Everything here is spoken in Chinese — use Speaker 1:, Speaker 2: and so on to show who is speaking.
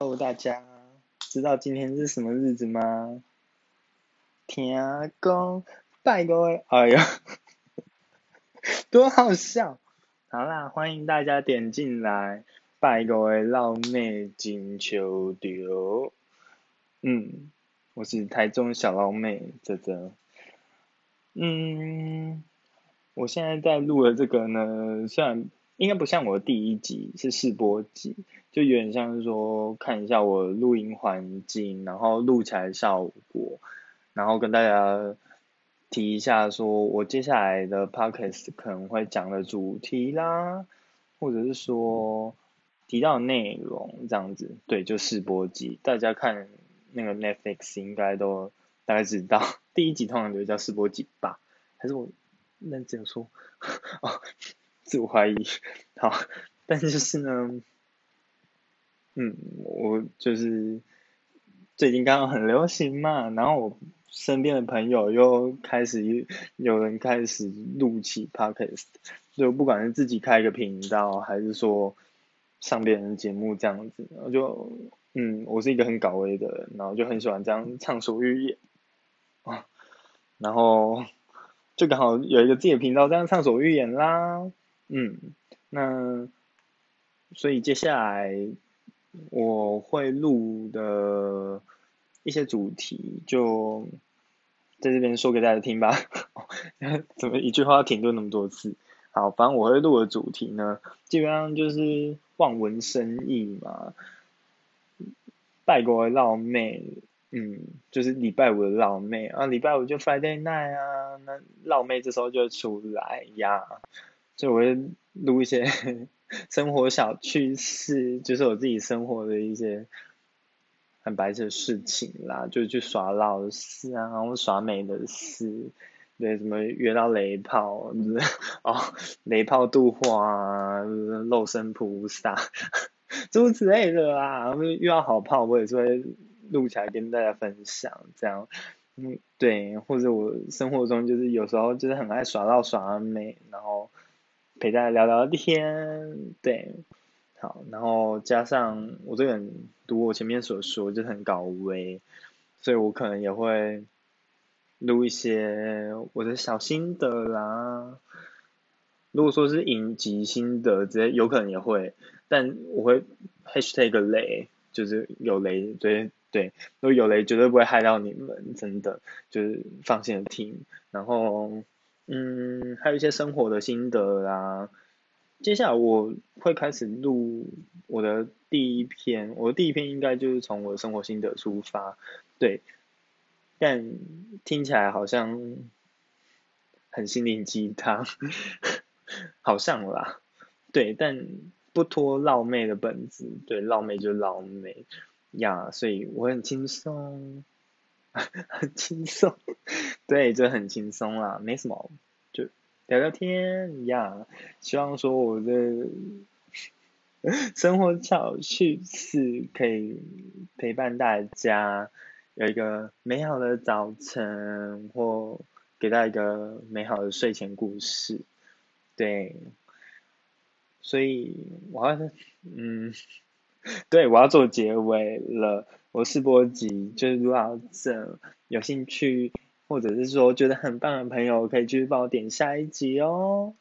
Speaker 1: 告诉大家知道今天是什么日子吗？天公拜各位，哎呀，多好笑！好啦，欢迎大家点进来，拜各位老妹金秋丢。嗯，我是台中小老妹泽泽。嗯，我现在在录的这个呢，虽然。应该不像我的第一集是试播集，就有点像是说看一下我录音环境，然后录起来效果，然后跟大家提一下说我接下来的 podcast 可能会讲的主题啦，或者是说提到内容这样子，对，就试播集，大家看那个 Netflix 应该都大概知道，第一集通常就叫试播集吧，还是我认真说哦。自我怀疑，好，但就是呢，嗯，我就是最近刚刚很流行嘛，然后我身边的朋友又开始有人开始录起 podcast，就不管是自己开一个频道，还是说上别人节目这样子，我就嗯，我是一个很搞威的人，然后就很喜欢这样畅所欲言啊，然后就刚好有一个自己的频道这样畅所欲言啦。嗯，那所以接下来我会录的一些主题，就在这边说给大家听吧。怎么一句话停顿那么多次？好，反正我会录的主题呢，基本上就是望文生义嘛，拜国绕妹，嗯，就是礼拜五的绕妹啊，礼拜五就 Friday night 啊，那绕妹这时候就出来呀。就我会录一些 生活小趣事，就是我自己生活的一些很白痴的事情啦，就去耍老的事啊，然后耍美的事，对，什么约到雷炮，哦，雷炮度化啊，肉身菩萨，诸如此类的啦，遇到好炮我也是会录起来跟大家分享，这样，嗯，对，或者我生活中就是有时候就是很爱耍到耍美，然后。陪大家聊聊天，对，好，然后加上我这个人，读我前面所说，就很高危，所以我可能也会录一些我的小心得啦。如果说是影集心得，直接有可能也会，但我会 hashtag 雷，就是有雷，对对，如果有雷绝对不会害到你们，真的，就是放心的听，然后。嗯，还有一些生活的心得啦。接下来我会开始录我的第一篇，我的第一篇应该就是从我的生活心得出发，对。但听起来好像很心灵鸡汤，好像啦，对，但不脱老妹的本质，对，老妹就老妹呀，所以我很轻松。很轻松，对，就很轻松啦，没什么，就聊聊天一样。希望说我的 生活小趣事可以陪伴大家有一个美好的早晨，或给大家一个美好的睡前故事。对，所以我要嗯，对我要做结尾了。我是波吉就是如果这有兴趣或者是说觉得很棒的朋友，可以继续帮我点下一集哦。